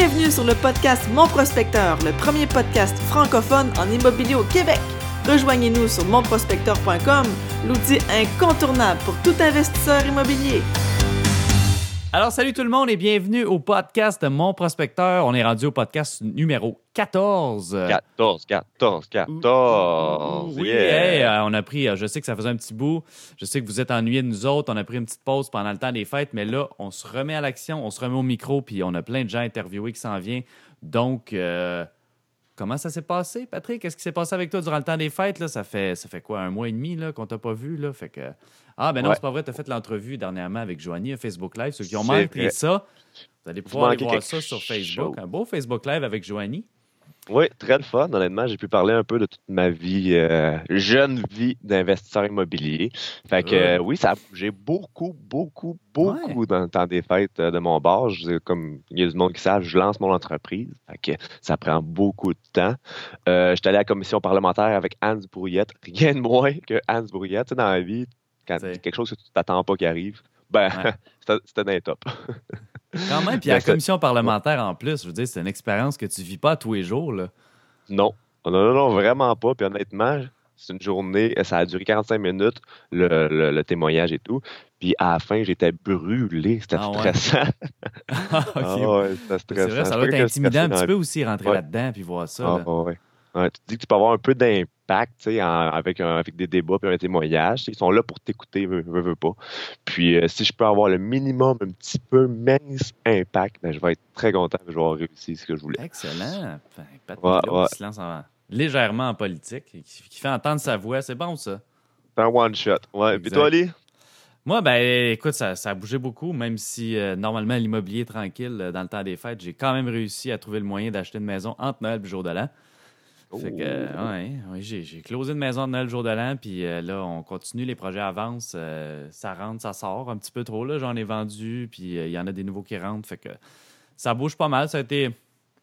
Bienvenue sur le podcast Mon Prospecteur, le premier podcast francophone en immobilier au Québec. Rejoignez-nous sur monprospecteur.com, l'outil incontournable pour tout investisseur immobilier. Alors, salut tout le monde et bienvenue au podcast de Mon Prospecteur. On est rendu au podcast numéro 14. 14, 14, 14. Oui, yeah. hey, on a pris, euh, je sais que ça faisait un petit bout, je sais que vous êtes ennuyés de nous autres, on a pris une petite pause pendant le temps des fêtes, mais là, on se remet à l'action, on se remet au micro, puis on a plein de gens interviewés qui s'en viennent. Donc, euh, comment ça s'est passé, Patrick? Qu'est-ce qui s'est passé avec toi durant le temps des fêtes? Là? Ça, fait, ça fait quoi, un mois et demi là, qu'on t'a pas vu? Là? Fait que... Ah, ben non, Ouais. c'est pas vrai, tu as fait l'entrevue dernièrement avec Joanie à Facebook Live. Ceux qui ont manqué ça, vous allez pouvoir aller voir ça sur Facebook. Un beau Facebook Live avec Joanie. Oui, très fun. Honnêtement, j'ai pu parler un peu de toute ma vie, euh, jeune vie d'investisseur immobilier. Fait que Ouais. euh, oui, ça a bougé beaucoup, beaucoup, beaucoup dans le temps des fêtes euh, de mon bar. Je Comme il y a du monde qui savent, je lance mon entreprise. Fait que ça prend beaucoup de temps. Euh, J'étais allé à la commission parlementaire avec Hans Brouillette. Rien de moins que Hans Brouillette. Tu sais, dans la vie, quand C'est- quelque chose que tu t'attends pas qui arrive, ben, Ouais. c'était- les top. Quand même, puis à la Ben, ça- commission parlementaire en plus, je veux dire, c'est une expérience que tu vis pas tous les jours. Là. Non. Non, non, non, vraiment pas. Puis honnêtement, c'est une journée, ça a duré 45 minutes, le, le- le témoignage et tout. Puis à la fin, j'étais brûlé. C'était Ah ouais? stressant. Ah. Ah ouais, c'était c'est vrai, ça doit être intimidant un petit peu aussi rentrer Ouais. là-dedans puis voir ça. Ah, là. Ouais, tu te dis que tu peux avoir un peu d'impact en- avec, un- avec des débats puis un témoignage. Ils sont là pour t'écouter, veux, veux, veux pas. Puis euh, si je peux avoir le minimum, un petit peu mince impact, ben, je vais être très content que je vais avoir réussi ce que je voulais. Excellent. Enfin, Pat Ouais, Milo ouais. qui se lance en- légèrement en politique et qui, qui fait entendre sa voix. C'est bon, ça. C'est un one shot. Ouais. Puis toi, Ali? Moi, ben, écoute, ça, ça a bougé beaucoup, même si euh, normalement l'immobilier est tranquille euh, dans le temps des fêtes. J'ai quand même réussi à trouver le moyen d'acheter une maison entre Noël et le jour de l'an. Fait que, euh, ouais, ouais, j'ai, j'ai closé une maison de Noël le jour de l'an, puis euh, là, on continue, les projets avancent, euh, ça rentre, ça sort un petit peu trop, là, j'en ai vendu, puis euh, il y en a des nouveaux qui rentrent, fait que ça bouge pas mal, ça a été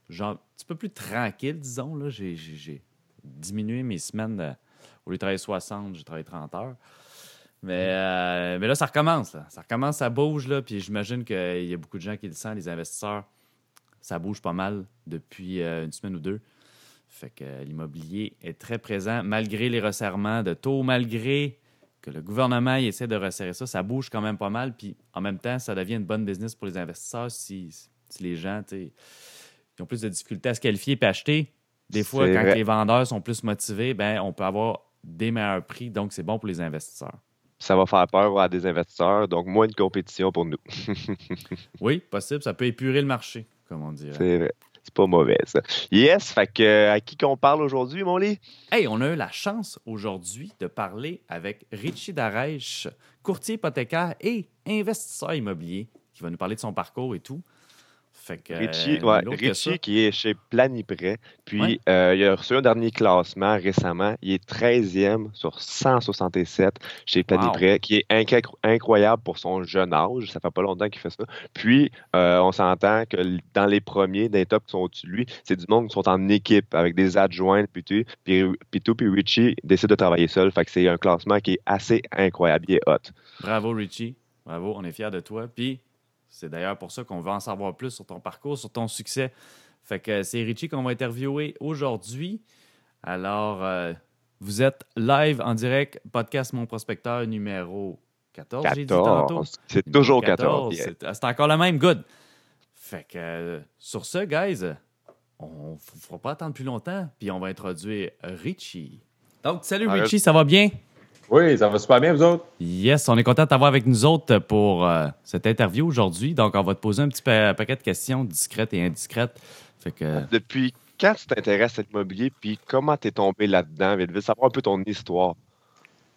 genre, un petit peu plus tranquille, disons, là, j'ai, diminué mes semaines, au lieu de travailler 60, j'ai travaillé 30 heures. Mais, euh, mais là, ça recommence, là. ça recommence, ça bouge, là, puis j'imagine qu'il y a beaucoup de gens qui le sentent, les investisseurs, ça bouge pas mal depuis euh, une semaine ou deux. Fait que euh, l'immobilier est très présent malgré les resserrements de taux, malgré que le gouvernement il essaie de resserrer ça, ça bouge quand même pas mal. Puis en même temps, ça devient une bonne business pour les investisseurs si, si les gens ils ont plus de difficultés à se qualifier et acheter. Des fois, quand vrai. les vendeurs sont plus motivés, ben, on peut avoir des meilleurs prix, donc c'est bon pour les investisseurs. ça va faire peur à des investisseurs, donc moins de compétition pour nous. Oui, possible, ça peut épurer le marché, comme on dirait. C'est vrai. C'est pas mauvais, ça. Yes, fait euh, à qui qu'on parle aujourd'hui, mon lit? Hey, on a eu la chance aujourd'hui de parler avec Richie Darèche, courtier hypothécaire et investisseur immobilier, qui va nous parler de son parcours et tout. Fait que, Richie, euh, ouais. Richie qui est chez Planiprêt. Puis Ouais. euh, il a reçu un dernier classement récemment. Il est 13e sur 167 chez Planiprêt, qui est incro- incroyable pour son jeune âge. Ça fait pas longtemps qu'il fait ça. Puis euh, on s'entend que dans les premiers, des tops qui sont au-dessus de lui, c'est du monde qui sont en équipe avec des adjoints, puis tout. Puis, puis tout, puis Richie décide de travailler seul. Fait que c'est un classement qui est assez incroyable. Il est hot. Bravo, Richie. Bravo, on est fiers de toi. Puis, c'est d'ailleurs pour ça qu'on veut en savoir plus sur ton parcours, sur ton succès. Fait que c'est Richie qu'on va interviewer aujourd'hui. Alors, euh, vous êtes live en direct, podcast Mon Prospecteur numéro 14, j'ai dit tantôt. 14. C'est toujours 14. C'est c'est encore le même, good. Fait que euh, sur ce, guys, on ne fera pas attendre plus longtemps, puis on va introduire Richie. Donc, salut. Richie, ça va bien? Oui, ça va super bien, vous autres? Yes, on est content de t'avoir avec nous autres pour euh, cette interview aujourd'hui. Donc, on va te poser un petit pa- paquet de questions discrètes et indiscrètes. Fait que, Depuis quand tu t'intéresses à l'immobilier, puis comment tu es tombé là-dedans? Vite, vite, savoir un peu ton histoire.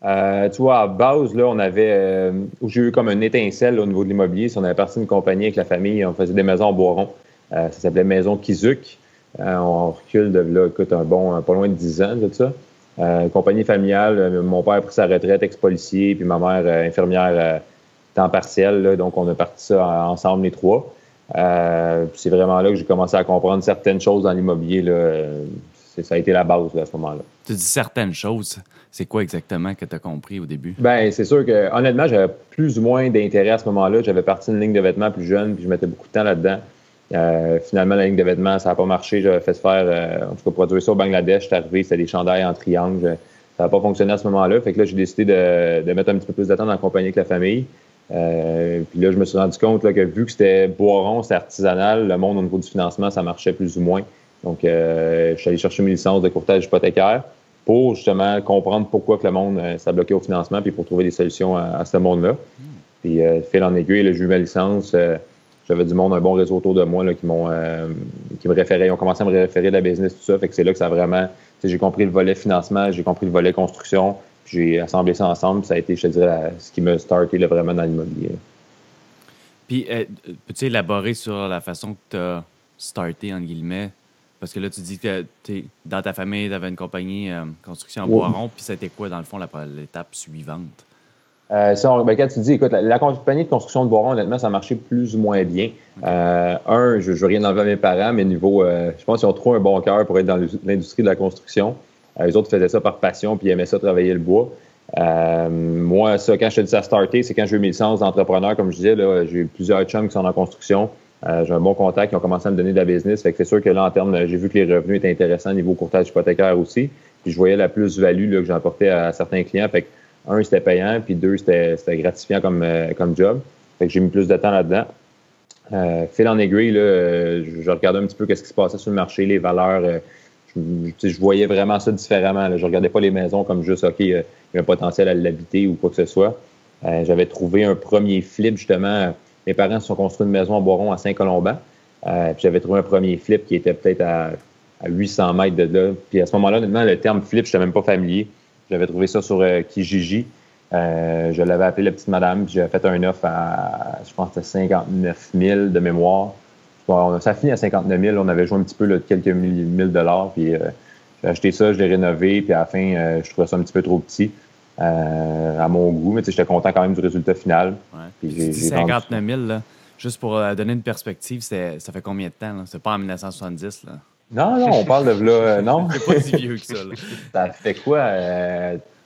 Euh, tu vois, à base, là, on avait, euh, où j'ai eu comme une étincelle là, au niveau de l'immobilier. Si on avait parti d'une compagnie avec la famille, on faisait des maisons en bois rond. Euh, ça s'appelait Maison Kizuk. Euh, on recule de là, écoute, un bon, pas loin de 10 ans de ça. Euh, compagnie familiale, euh, mon père a pris sa retraite, ex-policier, puis ma mère euh, infirmière temps partiel. là. donc, on a parti ça en- ensemble, les trois. C'est vraiment là que j'ai commencé à comprendre certaines choses dans l'immobilier. Ça a été la base là, à ce moment-là. tu dis certaines choses. C'est quoi exactement que tu as compris au début? Ben, c'est sûr que, honnêtement, j'avais plus ou moins d'intérêt à ce moment-là. J'avais parti une ligne de vêtements plus jeune, puis je mettais beaucoup de temps là-dedans. Finalement, la ligne de vêtements, ça n'a pas marché. J'avais fait se faire, en tout cas, produire ça au Bangladesh. J'étais arrivé, c'était des chandails en triangle. ça n'a pas fonctionné à ce moment-là. Fait que là, j'ai décidé de, mettre un petit peu plus de dans la compagnie avec la famille. puis là, je me suis rendu compte que vu que c'était boiron, c'était artisanal, le monde au niveau du financement, ça marchait plus ou moins. Donc, je suis allé chercher mes licences de courtage hypothécaire pour justement comprendre pourquoi que le monde euh, s'est bloqué au financement, puis pour trouver des solutions à, ce monde-là. Puis, euh, fil en aiguille, j'ai eu ma licence. Euh, j'avais du monde, un bon réseau autour de moi là, qui m'ont qui me référaient, ils ont commencé à me référer de la business, tout ça. Fait que c'est là que ça a vraiment. J'ai compris le volet financement, j'ai compris le volet construction, puis j'ai assemblé ça ensemble. Ça a été, je te dirais, ce qui m'a starté là, vraiment dans l'immobilier. Puis, peux-tu élaborer sur la façon que tu as starté, en guillemets, parce que là, tu dis que es, dans ta famille, tu avais une compagnie euh, construction en bois rond, puis c'était quoi, dans le fond, l'étape suivante? Euh, ben, quand tu dis, écoute, la, compagnie de construction de bois rond, honnêtement, ça marchait plus ou moins bien. Euh, un, je ne veux rien enlever à mes parents, mais niveau, euh, je pense qu'ils ont trop un bon cœur pour être dans l'industrie de la construction. les autres faisaient ça par passion, puis ils aimaient ça travailler le bois. moi, ça, quand je te dis ça starté, c'est quand j'ai eu mes licences d'entrepreneur, comme je disais, j'ai eu plusieurs chums qui sont en construction. Euh, j'ai un bon contact, ils ont commencé à me donner de la business. Fait que c'est sûr que là, en termes, j'ai vu que les revenus étaient intéressants au niveau courtage hypothécaire aussi. Puis je voyais la plus-value que j'apportais à, certains clients. Fait que, un, c'était payant, puis deux, c'était gratifiant comme, euh, comme job. Fait que j'ai mis plus de temps là-dedans. Euh, fil en aiguille, là, je, regardais un petit peu qu'est-ce qui se passait sur le marché, les valeurs. je, voyais vraiment ça différemment. Là. Je regardais pas les maisons comme juste, OK, il y a un potentiel à l'habiter ou quoi que ce soit. J'avais trouvé un premier flip, justement, mes parents se sont construits une maison en Boiron à Saint-Colomban. Euh, j'avais trouvé un premier flip qui était peut-être à, 800 mètres de là. Puis à ce moment-là, honnêtement, le terme flip, je n'étais même pas familier. J'avais trouvé ça sur euh, Kijiji. Euh, je l'avais appelé la petite madame, puis j'avais fait un offre à, je pense, que c'était 59 000 de mémoire. ça a fini à 59 000. On avait joué un petit peu là, de quelques mille dollars. Puis j'ai acheté ça, je l'ai rénové, puis à la fin, je trouvais ça un petit peu trop petit. Euh, à mon goût. Mais j'étais content quand même du résultat final. Ouais. Puis 59 000, là, juste pour euh, donner une perspective, ça fait combien de temps? C'est pas en 1970? Là? Non, non, on parle de là. Euh, non. C'est pas si vieux que ça. Là. ça fait quoi?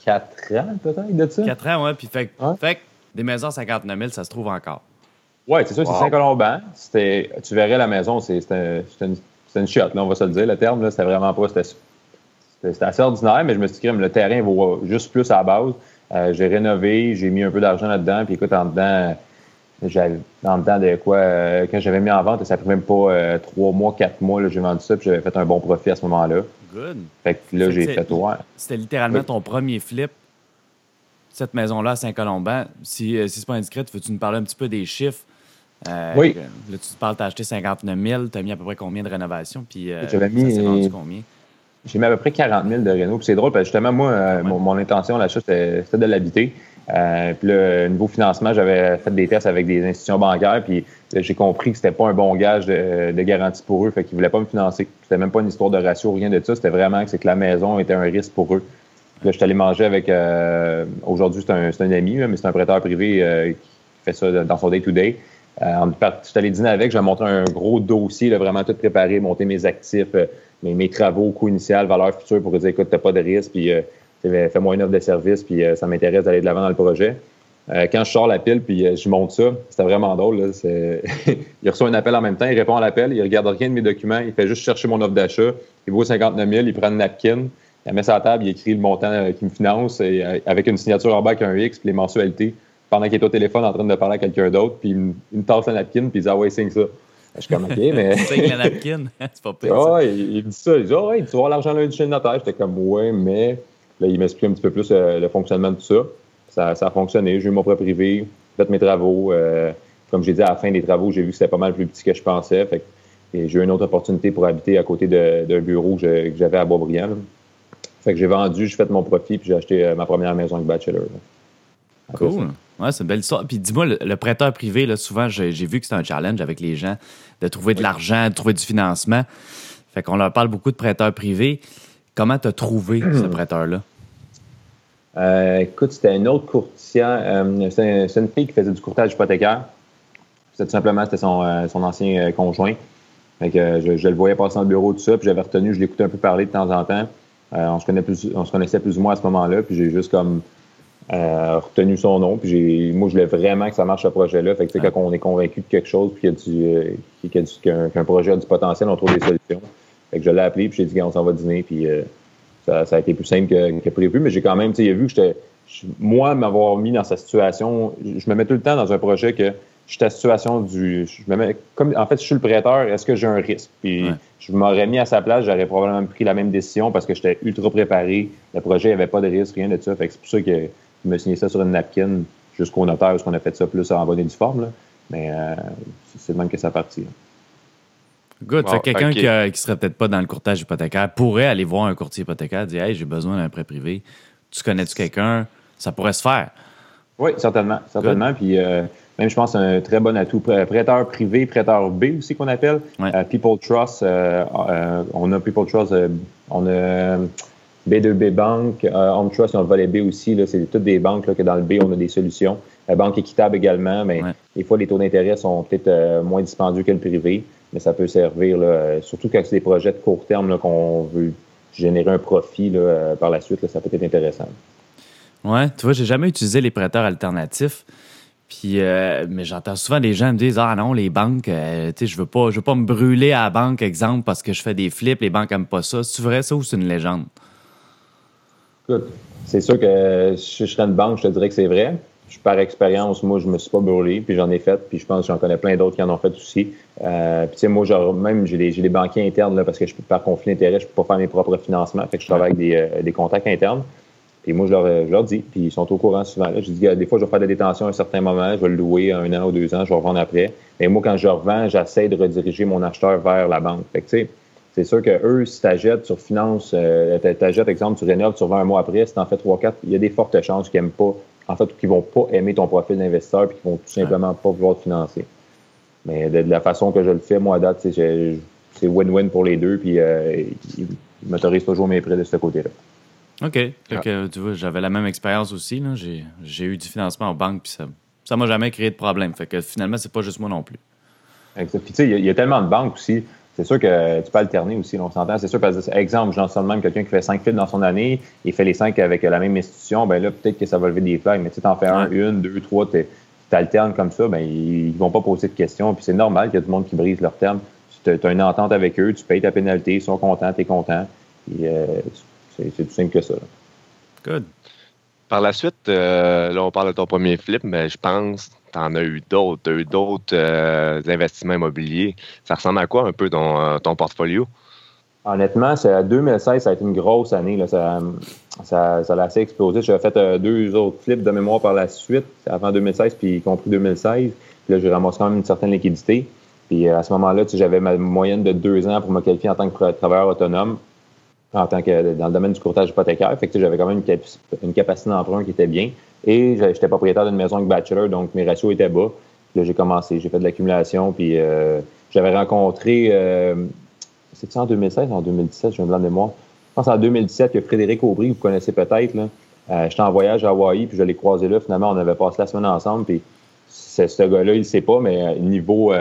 4 ans peut-être de ça? 4 ans, oui. Puis fait, fait des maisons à 59 000, ça se trouve encore. Oui, c'est ça, c'est Saint-Colomban. Tu verrais la maison, c'est une, une chiotte, là, on va se le dire. Le terme, c'était vraiment pas. C'était assez ordinaire, mais je me suis dit que le terrain vaut juste plus à la base. Euh, j'ai rénové, j'ai mis un peu d'argent là-dedans, puis écoute, en dedans, j'avais en dedans de quoi, euh, quand j'avais mis en vente, ça fait même pas euh, trois mois, quatre mois, j'ai vendu ça, puis j'avais fait un bon profit à ce moment-là. Good. Fait que là, j'ai fait ouais. C'était littéralement ton premier flip, cette maison-là à Saint-Colomban. Si, si c'est pas indiscret, veux-tu nous parler un petit peu des chiffres? oui. Là, tu parles, tu as acheté 59 000, tu as mis à peu près combien de rénovations? Puis, j'avais mis. Ça combien? J'ai mis à peu près 40 000 de Renault. Puis c'est drôle parce que justement, moi, euh, mon, intention l'achat, c'était de l'habiter. Euh, puis là, niveau financement, j'avais fait des tests avec des institutions bancaires. Puis j'ai compris que c'était pas un bon gage de, garantie pour eux. Fait qu'ils voulaient pas me financer. C'était même pas une histoire de ratio, rien de ça. C'était vraiment que c'est que la maison était un risque pour eux. Là, je suis allé manger avec. Euh, aujourd'hui, c'est un, un, ami, mais c'est un prêteur privé qui fait ça dans son day-to-day. je suis allé dîner avec, j'ai montré un gros dossier, là, vraiment tout préparé, monter mes actifs, mes, travaux, coût initial, valeur future pour dire écoute, tu n'as pas de risque, puis euh, fais-moi une offre de service, puis euh, ça m'intéresse d'aller de l'avant dans le projet. Euh, quand je sors la pile, puis je monte ça, c'était vraiment drôle. il reçoit un appel en même temps, il répond à l'appel, il regarde rien de mes documents, il fait juste chercher mon offre d'achat, il vaut 59 000, il prend une napkin, il la met sur la table, il écrit le montant qui me finance, et, avec une signature en bas avec un X, puis les mensualités, pendant qu'il est au téléphone en train de parler à quelqu'un d'autre, puis il me tasse la napkin, puis il dit Ah ouais, signe ça. Je suis comme, OK, mais. C'est la napkin, c'est pas pire. Ah, il, dit ça. Il dit, oh, ouais, tu vas l'argent lundi chez le notaire. J'étais comme, ouais, mais. Là, il m'explique un petit peu plus euh, le fonctionnement de tout ça. ça. Ça a fonctionné. J'ai eu mon propre privé, fait mes travaux. Euh, comme j'ai dit, à la fin des travaux, j'ai vu que c'était pas mal plus petit que je pensais. Fait et j'ai eu une autre opportunité pour habiter à côté d'un bureau que j'avais à Boisbriand. Fait que j'ai vendu, j'ai fait mon profit, puis j'ai acheté euh, ma première maison avec Bachelor. Cool. Ouais, c'est une belle histoire. Puis dis-moi, le, prêteur privé, là, souvent, j'ai vu que c'est un challenge avec les gens de trouver de l'argent, de trouver du financement. Fait qu'on leur parle beaucoup de prêteurs privés. Comment tu as trouvé ce prêteur-là? Euh, écoute, c'était un autre courtier. Euh, c'est une fille qui faisait du courtage hypothécaire. Tout simplement, c'était son, euh, ancien conjoint. Fait que je, le voyais passer dans le bureau, tout ça, puis j'avais retenu, je l'écoutais un peu parler de temps en temps. on, se connaissait plus, on se connaissait plus ou moins à ce moment-là, puis j'ai juste comme retenu son nom. Puis moi, je voulais vraiment que ça marche ce projet-là. Fait que quand on est convaincu de quelque chose, puis qu'un projet a du potentiel, on trouve des solutions. Fait que je l'ai appelé, puis j'ai dit, on s'en va dîner, puis ça, a été plus simple que, prévu. Mais j'ai quand même, tu sais, il a vu que j'étais, moi, m'avoir mis dans sa situation, je me mets tout le temps dans un projet que je suis à la situation du. Je me mets, comme, en fait, je suis le prêteur, est-ce que j'ai un risque? Puis je m'aurais mis à sa place, j'aurais probablement pris la même décision parce que j'étais ultra préparé. Le projet, il n'y avait pas de risque, rien de ça. Fait que c'est pour ça que je me signé ça sur une napkin jusqu'au notaire, parce qu'on a fait ça plus en bonne et due forme. Là. Mais euh, c'est de même que ça partit. Good. quelqu'un qui, ne serait peut-être pas dans le courtage hypothécaire pourrait aller voir un courtier hypothécaire et dire Hey, j'ai besoin d'un prêt privé. Tu connais-tu quelqu'un? Ça pourrait se faire. Oui, certainement. Certainement. Puis euh, même, je pense, un très bon atout. Prêteur privé, prêteur B aussi qu'on appelle. Euh, People Trust. Euh, on a People Trust. on a B2B Bank. Home Trust, on a Volet B aussi. C'est toutes des banques là, que dans le B, on a des solutions. Banque équitable également, mais des fois, les taux d'intérêt sont peut-être moins dispendieux que le privé mais ça peut servir, là, surtout quand c'est des projets de court terme qu'on veut générer un profit là, euh, par la suite, ça peut être intéressant. Ouais, tu vois, j'ai jamais utilisé les prêteurs alternatifs. Puis, euh, mais j'entends souvent des gens me dire Ah non, les banques, euh, tu sais, je veux pas, je veux pas me brûler à la banque, exemple, parce que je fais des flips, les banques n'aiment pas ça. C'est vrai ça ou c'est une légende? Écoute, c'est sûr que si je serais une banque, je te dirais que c'est vrai par expérience, moi, je me suis pas brûlé, puis j'en ai fait, puis je pense que j'en connais plein d'autres qui en ont fait aussi. Euh, puis tu sais, moi, genre, même j'ai des, banquiers internes là, parce que je par conflit d'intérêt, je peux pas faire mes propres financements, fait que je travaille avec des, euh, contacts internes. Puis moi, je leur, dis, puis ils sont au courant souvent. Je dis, des fois, je vais faire de la détention à un certain moment, je vais le louer un an ou deux ans, je vais revendre après. Mais moi, quand je revends, j'essaie de rediriger mon acheteur vers la banque. Fait que tu sais, c'est sûr que eux, si tu achètes, tu refinances, euh, tu exemple, tu rénoves, tu revends un mois après, si tu en fais trois, quatre, il y a des fortes chances qu'ils n'aiment pas en fait, qui vont pas aimer ton profil d'investisseur puis qui vont tout simplement pas vouloir te financer. Mais de, la façon que je le fais, moi, à date, c'est win-win pour les deux, puis euh, ils m'autorisent toujours mes prêts de ce côté-là. OK. tu vois, j'avais la même expérience aussi. J'ai eu du financement en banque, puis ça ça m'a jamais créé de problème. Fait que finalement, c'est pas juste moi non plus. Exact. Puis tu sais, il y, a tellement de banques aussi. C'est sûr que tu peux alterner aussi, on s'entend. C'est sûr, parce que, exemple, j'en sais même quelqu'un qui fait cinq fils dans son année, il fait les cinq avec la même institution, ben là, peut-être que ça va lever des flags. Mais tu en fais un, une, deux, trois, tu alternes comme ça, ben ils vont pas poser de questions. Puis c'est normal qu'il y a du monde qui brise leur terme. Tu as une entente avec eux, tu payes ta pénalité, ils sont contents, tu es content. Euh, c'est tout simple que ça. Good. Par la suite, euh, là, on parle de ton premier flip, mais je pense tu en as eu d'autres. Tu as eu d'autres euh, investissements immobiliers. Ça ressemble à quoi un peu ton, euh, ton portfolio? Honnêtement, c'est 2016, ça a été une grosse année. Ça, ça, ça a assez explosé. J'avais fait deux autres flips de mémoire par la suite, avant 2016, puis y compris 2016. Puis là, j'ai ramassé quand même une certaine liquidité. Puis à ce moment-là, j'avais ma moyenne de deux ans pour me qualifier en tant que travailleur autonome en tant que dans le domaine du courtage hypothécaire. Fait que j'avais quand même une, capacité d'emprunt qui était bien. Et j'étais propriétaire d'une maison avec bachelor, donc mes ratios étaient bas. Puis là, j'ai commencé, j'ai fait de l'accumulation, puis euh, j'avais rencontré, euh, c'est en 2016 ou en 2017, j'ai un blanc de mémoire. Je pense en 2017 que Frédéric Aubry, vous connaissez peut-être, là. Euh, j'étais en voyage à Hawaï, puis je l'ai croisé là. Finalement, on avait passé la semaine ensemble, puis ce gars-là, il ne sait pas, mais niveau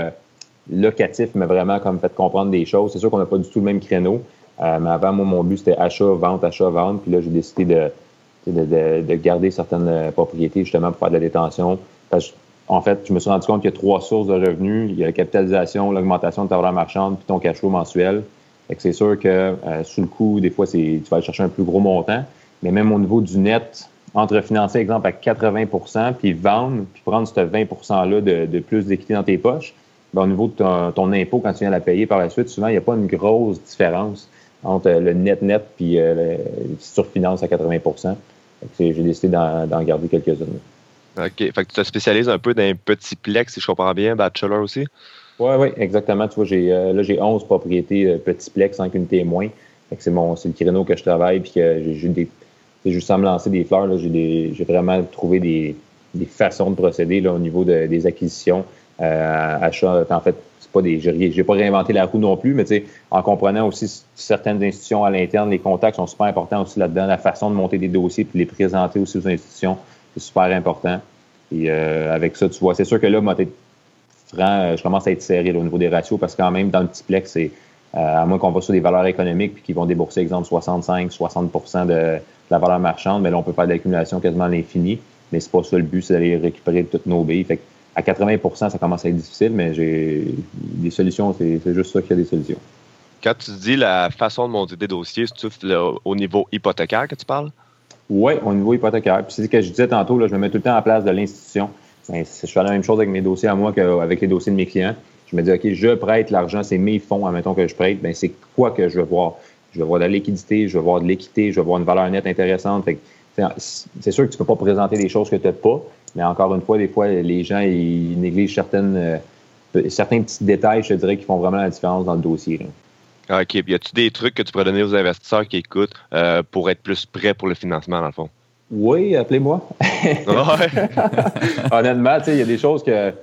locatif m'a vraiment comme fait comprendre des choses. C'est sûr qu'on n'a pas du tout le même créneau. Euh, mais avant, moi, mon but, c'était achat, vente, achat, vente. Puis là, j'ai décidé de, de, de, garder certaines euh, propriétés justement pour faire de la détention. en fait, je me suis rendu compte qu'il y a trois sources de revenus. Il y a la capitalisation, l'augmentation de ta valeur marchande, puis ton cash flow mensuel. c'est sûr que euh, sous le coup, des fois, tu vas aller chercher un plus gros montant. Mais même au niveau du net, entre financer, exemple, à 80% puis vendre, puis prendre ce 20 %-là de, de, plus d'équité dans tes poches, ben, au niveau de ton, ton, impôt, quand tu viens la payer par la suite, souvent, il n'y a pas une grosse différence entre le net-net puis euh, refinances à 80% J'ai décidé d'en garder quelques-unes. OK. Fait que tu te spécialises un peu dans un petit plex, si je comprends bien, bachelor aussi? Oui, oui, exactement. Tu vois, j'ai, euh, là, j'ai 11 propriétés euh, petit plex, 5 unités moins. c'est, mon, c'est le créneau que je travaille. Puis que j'ai, des. juste sans me lancer des fleurs, là, j'ai, j'ai vraiment trouvé des, des, façons de procéder là, au niveau de, des acquisitions. Euh, achat, en fait, pas des. J'ai pas réinventé la roue non plus, mais en comprenant aussi certaines institutions à l'interne, les contacts sont super importants aussi là-dedans, la façon de monter des dossiers puis les présenter aussi aux institutions, c'est super important. Et euh, avec ça, tu vois, c'est sûr que là, moi, franc, euh, je commence à être serré au niveau des ratios parce que quand même, dans le petit plex, c'est à moins qu'on va sur des valeurs économiques puis qu'ils vont débourser, exemple, 65, 60% de, la valeur marchande, mais là, on peut faire de l'accumulation quasiment à l'infini. Mais c'est pas ça le but, c'est d'aller récupérer toutes nos billes. À 80% ça commence à être difficile, mais j'ai des solutions, c'est juste ça qu'il y a des solutions. Quand tu dis la façon de monter des dossiers, c'est au niveau hypothécaire que tu parles? Oui, au niveau hypothécaire. Puis c'est ce que je disais tantôt, là, je me mets tout le temps en place de l'institution. Ben, je fais la même chose avec mes dossiers à moi qu'avec les dossiers de mes clients. Je me dis, OK, je prête l'argent, c'est mes fonds, admettons que je prête, ben c'est quoi que je veux voir? Je veux voir de la liquidité, je veux voir de l'équité, je veux voir une valeur nette intéressante. C'est sûr que tu ne peux pas présenter des choses que tu n'as pas, mais encore une fois, des fois, les gens ils négligent certaines, euh, certains petits détails, je dirais, qui font vraiment la différence dans le dossier. OK. Y a-tu des trucs que tu pourrais donner aux investisseurs qui écoutent euh, pour être plus prêts pour le financement, dans le fond? Oui, appelez-moi. Honnêtement, il y a des choses que.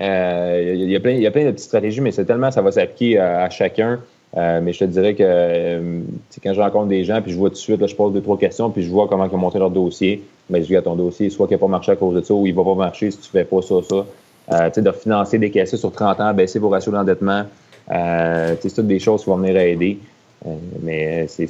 Euh, il y, a plein, y a plein de petites stratégies, mais c'est tellement ça va s'appliquer à, chacun. Euh, mais je te dirais que euh, quand je rencontre des gens, puis je vois tout de suite, là, je pose deux, trois questions, puis je vois comment ils ont monté leur dossier. Mais je dis à ton dossier, soit qu'il n'a pas marché à cause de ça, ou il ne va pas marcher si tu ne fais pas ça, ça. Euh, de financer des caisses sur 30 ans, baisser vos ratios d'endettement. c'est toutes des choses qui vont venir à aider. mais c'est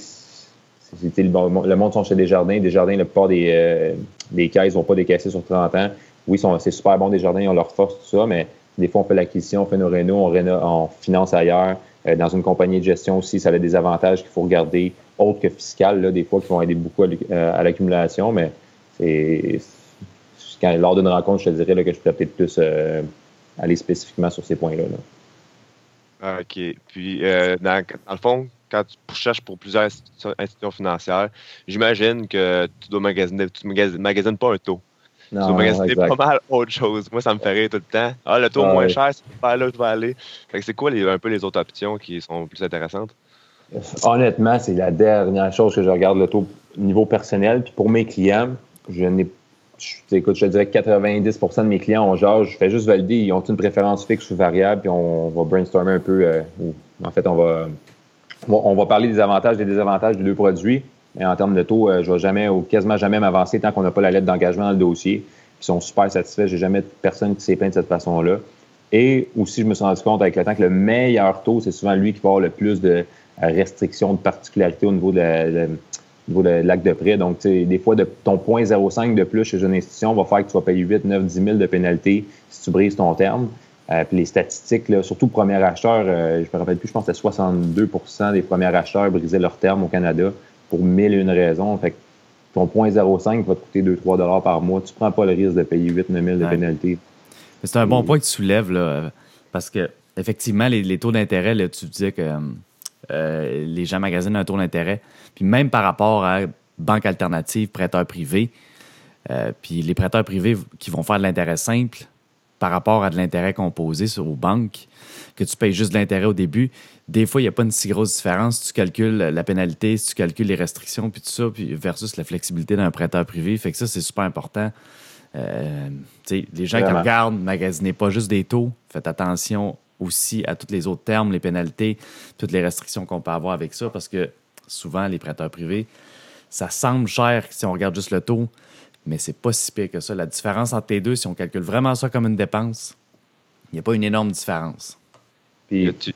le, le monde sont chez Desjardins. Desjardins, la plupart des, des caisses n'ont pas décaissé sur 30 ans. Oui, c'est super bon, Desjardins, ils ont leur force, tout ça, mais des fois, on fait l'acquisition, on fait nos rénaux, on, on finance ailleurs. Euh, dans une compagnie de gestion aussi, ça a des avantages qu'il faut regarder, autres que fiscal, là, des fois, qui vont aider beaucoup à euh, l'accumulation, mais lors d'une rencontre, je te dirais que je pourrais peut-être plus euh, aller spécifiquement sur ces points-là. Ah, OK. Puis, dans, le fond, quand tu cherches pour plusieurs institutions financières, j'imagine que tu tu magasines pas un taux. Non, tu pas mal autre chose. Moi, ça me fait rire tout le temps. Ah, le taux ah, moins cher, c'est pas là où tu vas aller. c'est quoi les, un peu les autres options qui sont plus intéressantes? Honnêtement, c'est la dernière chose que je regarde le taux niveau personnel. Puis pour mes clients, je n'ai écoute, je te dirais que 90% de mes clients ont genre, je fais juste valider, ils ont une préférence fixe ou variable, puis on va brainstormer un peu. Euh, en fait, on va, on va parler des avantages et des désavantages des deux produits. Mais en termes de taux, euh, je ne vais jamais ou quasiment jamais m'avancer tant qu'on n'a pas la lettre d'engagement dans le dossier. Ils sont super satisfaits. J'ai jamais personne qui s'est plaint de cette façon-là. Et aussi, je me suis rendu compte avec le temps que le meilleur taux, c'est souvent lui qui va avoir le plus de restrictions, de particularités au niveau de, l'acte de prêt. Donc, des fois, de, ton 0.05 de plus chez une institution va faire que tu vas payer 8, 9, 10 000 de pénalité si tu brises ton terme. Euh, puis les statistiques, surtout premier acheteur, euh, je me rappelle plus, je pense que c'était 62% des premiers acheteurs brisaient leur terme au Canada pour mille et une raisons. Fait que ton 0.05 va te coûter 2-3 par mois. Tu ne prends pas le risque de payer 8 9 000 de pénalité. C'est un bon point que tu soulèves, là, parce que effectivement, les, taux d'intérêt, tu disais que euh, les gens magasinent un taux d'intérêt. Puis même par rapport à banque alternative, prêteurs privés, euh, puis les prêteurs privés qui vont faire de l'intérêt simple par rapport à de l'intérêt composé sur, aux banques, que tu payes juste de l'intérêt au début, des fois, il n'y a pas une si grosse différence. Si tu calcules la pénalité, si tu calcules les restrictions, puis tout ça, puis versus la flexibilité d'un prêteur privé. Fait que ça, c'est super important. Euh, les gens qui regardent, magasinez pas juste des taux. Faites attention aussi à tous les autres termes, les pénalités, toutes les restrictions qu'on peut avoir avec ça, parce que souvent, les prêteurs privés, ça semble cher si on regarde juste le taux, mais c'est pas si pire que ça. La différence entre les deux, si on calcule vraiment ça comme une dépense, il n'y a pas une énorme différence. Puis, tu,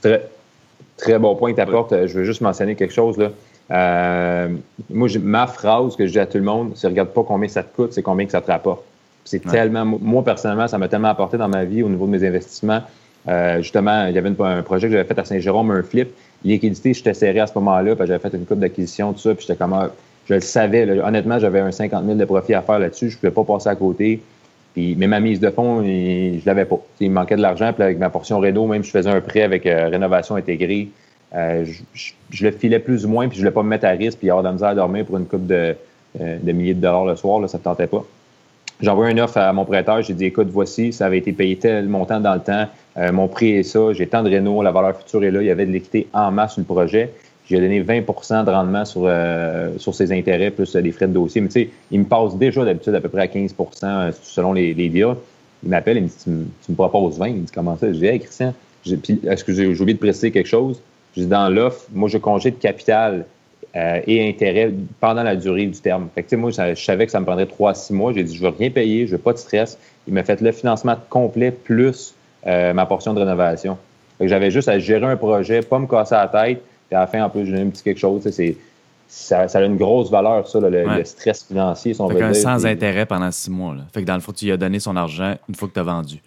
Très bon point que tu apportes. Je veux juste mentionner quelque chose. Là. Euh, moi, ma phrase que je dis à tout le monde, c'est regarde pas combien ça te coûte, c'est combien que ça te rapporte. C'est tellement, moi personnellement, ça m'a tellement apporté dans ma vie au niveau de mes investissements. Euh, justement, il y avait un projet que j'avais fait à Saint-Jérôme, un flip. Liquidité, j'étais serré à ce moment-là, j'avais fait une coupe d'acquisition, tout ça, puis j'étais comme, ah, je le savais. Honnêtement, j'avais un 50 000 de profit à faire là-dessus, je ne pouvais pas passer à côté. Puis, mais ma mise de fonds, je l'avais pas. il me manquait de l'argent. Puis avec ma portion Renault, même je faisais un prêt avec euh, rénovation intégrée. Euh, je, le filais plus ou moins, puis je ne voulais pas me mettre à risque puis avoir de la misère à dormir pour une coupe de, euh, de milliers de dollars le soir. Là, ça ne tentait pas. J'ai envoyé une offre à mon prêteur. J'ai dit, écoute, voici, ça avait été payé tel montant dans le temps. mon prix est ça. J'ai tant de Renault. La valeur future est là. Il y avait de l'équité en masse sur le projet. J'ai donné 20% de rendement sur, sur ses intérêts plus des frais de dossier. Mais tu sais, il me passe déjà d'habitude à peu près à 15% selon les, les. Il m'appelle, il me dit tu, me proposes 20 Il me dit Comment ça? Je dis Hey, Christian, est-ce que j'ai oublié de préciser quelque chose Je dis Dans l'offre, moi, je congé de capital euh, et intérêt pendant la durée du terme. Fait que, moi, je savais que ça me prendrait 3 à 6 mois. J'ai dit Je veux rien payer, je veux pas de stress. Il m'a fait le financement complet plus euh, ma portion de rénovation. J'avais juste à gérer un projet, pas me casser la tête, puis à la fin, en plus, j'ai un petit quelque chose. C'est, ça, ça, a une grosse valeur, ça, le, stress financier, son on sans intérêt pendant six mois. Là. Fait que dans le fond, tu lui as donné son argent une fois que tu as vendu.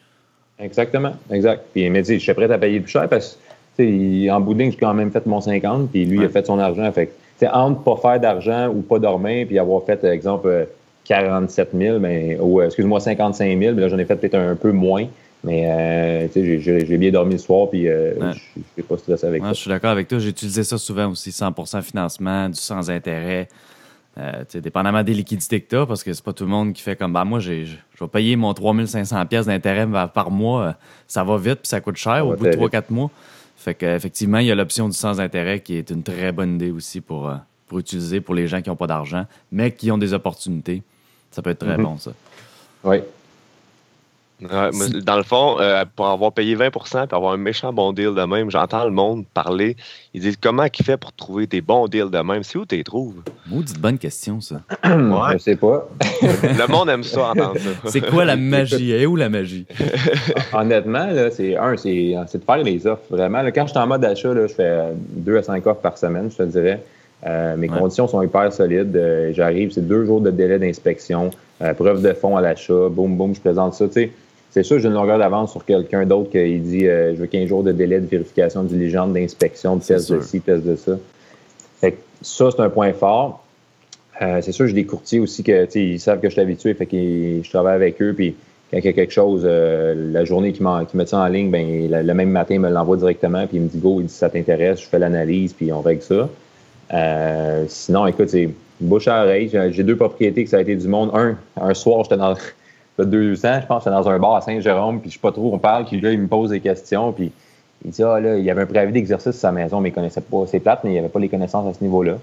Exactement, exact. Puis il m'a dit, je suis prêt à payer plus cher parce que, en bout de ligne, j'ai quand même fait mon 50, puis lui, il a fait son argent. Fait que, entre pas faire d'argent ou pas dormir, puis avoir fait, exemple, 47 000, mais, ou excuse-moi, 55 000, mais là, j'en ai fait peut-être un peu moins. Mais euh, j'ai bien dormi le soir, puis euh, je n'ai pas stressé avec ça. Je suis d'accord avec toi. J'ai utilisé ça souvent aussi, 100% financement, du sans intérêt. Euh, dépendamment des liquidités que tu as, parce que c'est pas tout le monde qui fait comme bah moi, je vais payer mon 3500 pièces d'intérêt par mois. Ça va vite, puis ça coûte cher au bout de 3-4 mois. Fait qu'effectivement, il y a l'option du sans intérêt qui est une très bonne idée aussi pour, pour utiliser pour les gens qui n'ont pas d'argent, mais qui ont des opportunités. Ça peut être très mm-hmm. bon, ça. Oui, dans le fond, euh, pour avoir payé 20% puis avoir un méchant bon deal de même, j'entends le monde parler. Ils disent comment il fait pour trouver des bons deals de même? C'est où tu les trouves? Maudite bonne question, ça. ouais. Je sais pas. le monde aime ça, entendre ça. C'est quoi la magie? Et où la magie? Honnêtement, c'est un, c'est de faire les offres. Vraiment, quand je suis en mode d'achat, je fais deux à cinq offres par semaine, je te dirais. Euh, mes conditions sont hyper solides. Euh, j'arrive, c'est deux jours de délai d'inspection, preuve de fonds à l'achat, boum, boum, je présente ça. Tu sais, c'est sûr, j'ai une longueur d'avance sur quelqu'un d'autre qui dit euh, je veux 15 jours de délai de vérification diligente, d'inspection, de test de ci, test de ça. Fait ça, c'est un point fort. Euh, c'est sûr, j'ai des courtiers aussi que ils savent que je suis habitué, fait que je travaille avec eux, puis quand il y a quelque chose, euh, la journée qui, qui met ça en ligne, ben, le même matin, il me l'envoie directement, puis il me dit go, il dit ça t'intéresse, je fais l'analyse, puis on règle ça. sinon, écoute, c'est bouche à oreille. J'ai deux propriétés que ça a été du monde. Un, un soir, j'étais dans deux ans, je pense, j'étais dans un bar à Saint-Jérôme, puis je sais pas trop, on parle, puis là, il me pose des questions, puis il dit, ah là, il avait un préavis d'exercice sur sa maison, mais il connaissait pas, ses plates, mais il avait pas les connaissances à ce niveau-là.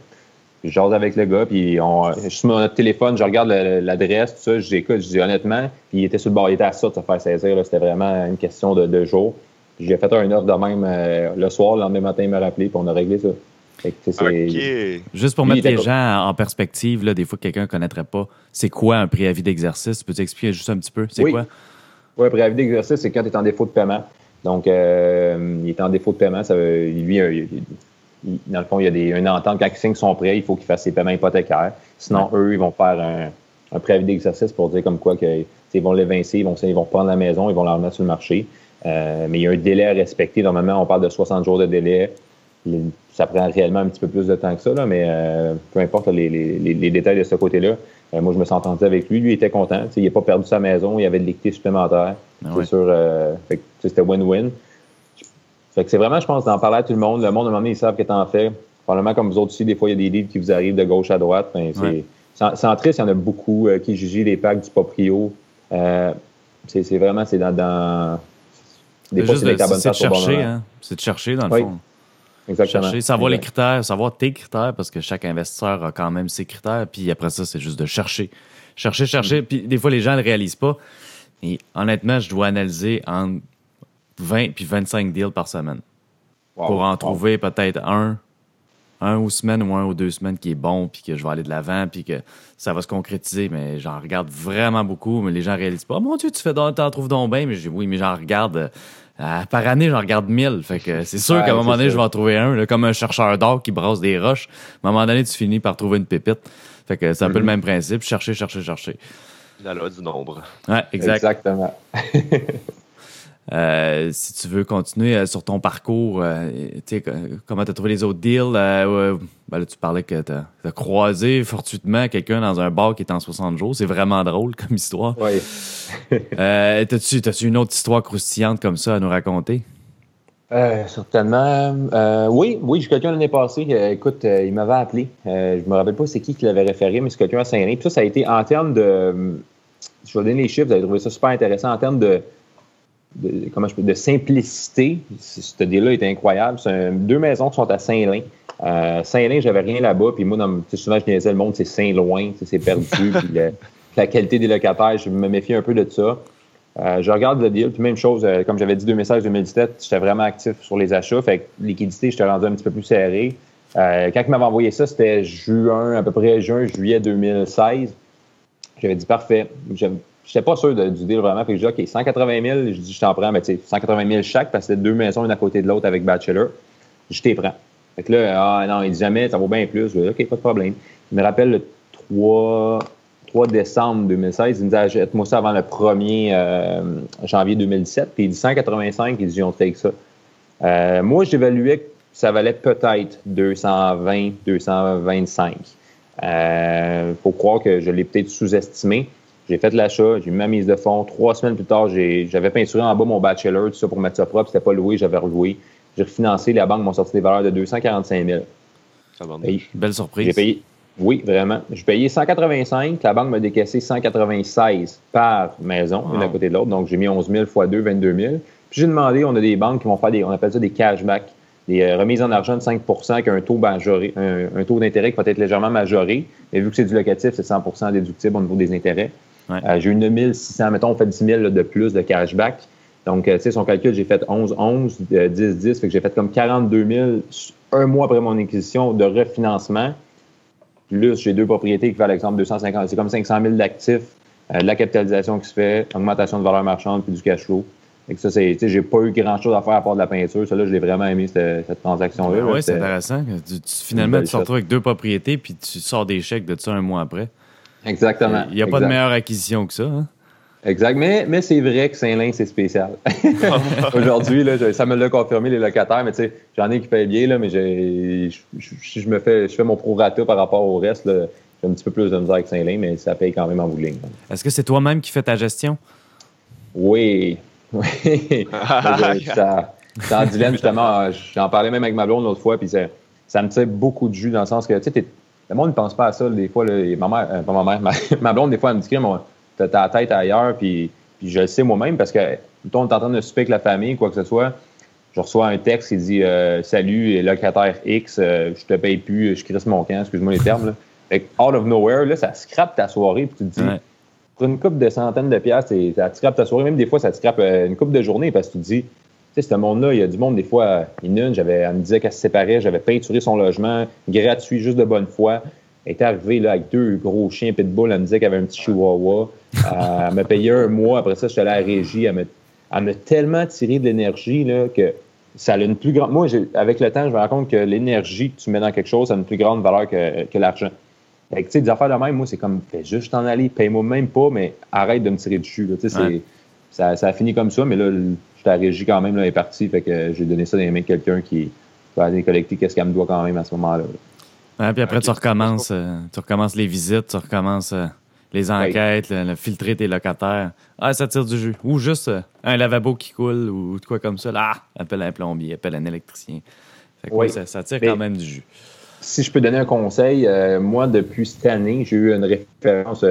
Je avec le gars, puis on, je suis sur mon téléphone, je regarde l'adresse, tout ça, j'écoute, je dis honnêtement, puis il était sur le bord, il était à ça de se faire saisir, c'était vraiment une question de, de jour. J'ai fait un offre de même euh, le soir, le lendemain matin, il m'a rappelé, puis on a réglé ça. Juste pour mettre les gens en perspective, là, des fois que quelqu'un ne connaîtrait pas, c'est quoi un préavis d'exercice? Peux-tu expliquer juste un petit peu? C'est quoi? Oui, un préavis d'exercice, c'est quand tu es en défaut de paiement. Donc, euh, il est en défaut de paiement. Ça lui, dans le fond, il y a des, une entente. Quand il signe son prêt, il faut qu'il fasse ses paiements hypothécaires. Sinon, eux, ils vont faire un, préavis d'exercice pour dire comme quoi qu'ils vont l'évincer, ils vont, ils vont prendre la maison, ils vont la remettre sur le marché. Euh, mais il y a un délai à respecter. Normalement, on parle de 60 jours de délai ça prend réellement un petit peu plus de temps que ça, là, mais euh, peu importe les, les, détails de ce côté-là. Euh, moi, je me suis entendu avec lui. Lui, il était content. il n'a pas perdu sa maison. Il avait de l'équité supplémentaire. Ah c'est sûr. Euh, c'était win-win. c'est vraiment, je pense, d'en parler à tout le monde. Le monde, à un moment donné, ils savent que tu en fais. Probablement, comme vous autres aussi, des fois, il y a des livres qui vous arrivent de gauche à droite. Ben, c'est, en triste, il y en a beaucoup qui jugent les packs du Proprio. c'est, vraiment, c'est dans, des fois, c'est, de, c'est chercher, hein. C'est de chercher, dans le fond. Exactement. Chercher, savoir les critères, savoir tes critères, parce que chaque investisseur a quand même ses critères. Puis après ça, c'est juste de chercher. Chercher, chercher. Mm. Puis des fois, les gens ne le réalisent pas. Et honnêtement, je dois analyser entre 20 puis 25 deals par semaine. Pour en trouver peut-être un, un ou semaine ou un ou deux semaines qui est bon, puis que je vais aller de l'avant, puis que ça va se concrétiser. Mais j'en regarde vraiment beaucoup, mais les gens ne réalisent pas. Oh, mon Dieu, tu fais t'en trouves donc bien. Mais je dis oui, mais j'en regarde euh, par année, j'en regarde mille. Fait que c'est sûr qu'à un moment donné, je vais en trouver un, comme un chercheur d'or qui brasse des roches. À un moment donné, tu finis par trouver une pépite. Fait que c'est un peu le mm-hmm. même principe. Chercher, chercher, chercher. La loi du nombre. Ouais, exact. Exactement. Euh, si tu veux continuer euh, sur ton parcours, euh, comment tu as trouvé les autres deals? Ben tu parlais que tu as, croisé fortuitement quelqu'un dans un bar qui est en 60 jours. C'est vraiment drôle comme histoire. Oui. T'as-tu as une autre histoire croustillante comme ça à nous raconter? certainement. oui, oui, j'ai quelqu'un l'année passée. écoute, il m'avait appelé. je me rappelle pas c'est qui qui l'avait référé, mais c'est quelqu'un à. Tout ça, ça a été en termes de. Je vais donner les chiffres, vous allez trouver ça super intéressant. En termes de de, comment je peux, de simplicité. Ce deal-là est incroyable. C'est deux maisons qui sont à Saint-Lin. Euh, Saint-Lin, j'avais rien là-bas. Puis moi, dans, souvent, je disais le monde, c'est Saint-Loin, c'est perdu. puis la qualité des locataires, je me méfie un peu de ça. Euh, je regarde le deal. Puis même chose, euh, comme j'avais dit deux messages 2017, j'étais vraiment actif sur les achats. Fait que liquidité, j'étais rendu un petit peu plus serré. quand il m'avait envoyé ça, c'était juin, à peu près juin, juillet 2016. J'avais dit parfait Je n'étais pas sûr du deal vraiment. Que je dis, OK, 180 000, je dis, je t'en prends, mais tu sais, 180 000 chaque, parce que c'était deux maisons, une à côté de l'autre avec Bachelor. Je t'y prends. Fait que là, ah non, il dit jamais, ça vaut bien plus. Je dis, OK, pas de problème. Il me rappelle le 3, 3 décembre 2016, il me dit, achète-moi ça avant le 1er euh, janvier 2017. Puis il dit 185, il dit, on take ça. Euh, moi, j'évaluais que ça valait peut-être 220, 225. Il faut croire que je l'ai peut-être sous-estimé. J'ai fait l'achat, j'ai mis ma mise de fonds. Trois semaines plus tard, j'avais peinturé en bas mon bachelor, tout ça pour mettre ça propre. C'était pas loué, j'avais reloué. J'ai refinancé, la banque m'a sorti des valeurs de 245 000. Belle surprise. J'ai payé, oui, vraiment. J'ai payé 185, la banque m'a décaissé 196 par maison, une à côté de l'autre. Donc, j'ai mis 11 000 x 2, 22 000. Puis j'ai demandé, on a des banques qui vont faire des, on appelle ça des cashbacks, des euh, remises en argent de 5% avec un taux majoré, un, taux d'intérêt qui peut être légèrement majoré. Mais vu que c'est du locatif, c'est 100% déductible au niveau des intérêts. Euh, j'ai eu 9600, mettons, on fait 10 000 de plus de cashback. Donc, euh, tu sais, son calcul, j'ai fait 11, 11, 10, 10. Fait que j'ai fait comme 42 000 un mois après mon acquisition de refinancement. Plus, j'ai deux propriétés qui valent, exemple, 250. C'est comme 500 000 d'actifs, de la capitalisation qui se fait, augmentation de valeur marchande, puis du cash flow. Et que ça, c'est, j'ai pas eu grand-chose à faire à part de la peinture. Ça, là, je l'ai vraiment aimé, cette, transaction-là. Oui, c'est intéressant. finalement, tu te retrouves avec deux propriétés, puis tu sors des chèques de ça un mois après. Exactement. Il n'y a pas de meilleure acquisition que ça. Hein? Exact. Mais, mais c'est vrai que Saint-Lin, c'est spécial. Aujourd'hui, ça me l'a confirmé, les locataires. Mais tu sais, j'en ai qui payent bien, là, mais je, je, me fais, je fais mon prorata par rapport au reste. J'ai un petit peu plus de misère que Saint-Lin, mais ça paye quand même en bout de ligne. Est-ce que c'est toi-même qui fais ta gestion? Oui. Oui. ça, en dilemme, justement. J'en parlais même avec ma blonde l'autre fois, puis ça, ça me tire beaucoup de jus dans le sens que, tu sais, le monde ne pense pas à ça. Des fois, ma mère, euh, pas ma mère, ma, blonde, des fois, elle me dit t'as ta tête ailleurs, puis, puis je le sais moi-même parce que, on est en train de souper avec la famille, quoi que ce soit. Je reçois un texte qui dit euh, Salut, locataire X, euh, je te paye plus, je crisse mon camp, excuse-moi les termes. Là. Fait out of nowhere, là, ça scrape ta soirée, puis tu te dis Pour une coupe de centaines de piastres, ça te scrape ta soirée, même des fois, ça te scrape une coupe de journée parce que tu te dis sais, ce monde-là, il y a du monde, des fois, une, j'avais, elle me disait qu'elle se séparait, j'avais peinturé son logement, gratuit, juste de bonne foi. Elle était arrivée là, avec deux gros chiens pitbull, elle me disait qu'elle avait un petit chihuahua. Euh, elle m'a payé un mois, après ça, je suis allé à la régie. Elle m'a, tellement tiré de l'énergie là, que ça a une plus grande. Moi, avec le temps, je me rends compte que l'énergie que tu mets dans quelque chose a une plus grande valeur que, que l'argent. Fait que, tu sais, des affaires de même, moi, c'est comme, fais juste t'en aller, paye-moi même pas, mais arrête de me tirer dessus. Là. Tu sais, ça, ça a fini comme ça, mais là, la régie quand même, là, est partie. Fait que j'ai donné ça dans les mains de quelqu'un qui va aller collecter qu'est-ce qu'elle me doit quand même à ce moment-là. puis après, tu, recommences, euh, tu recommences les visites, tu recommences euh, les enquêtes, le, filtrer tes locataires. Ah, ça tire du jus. Ou juste euh, un lavabo qui coule ou quoi comme ça. Là, ah, appelle un plombier, appelle un électricien. Fait que, oui. ça, tire quand même du jus. Si je peux donner un conseil, moi, depuis cette année, j'ai eu une référence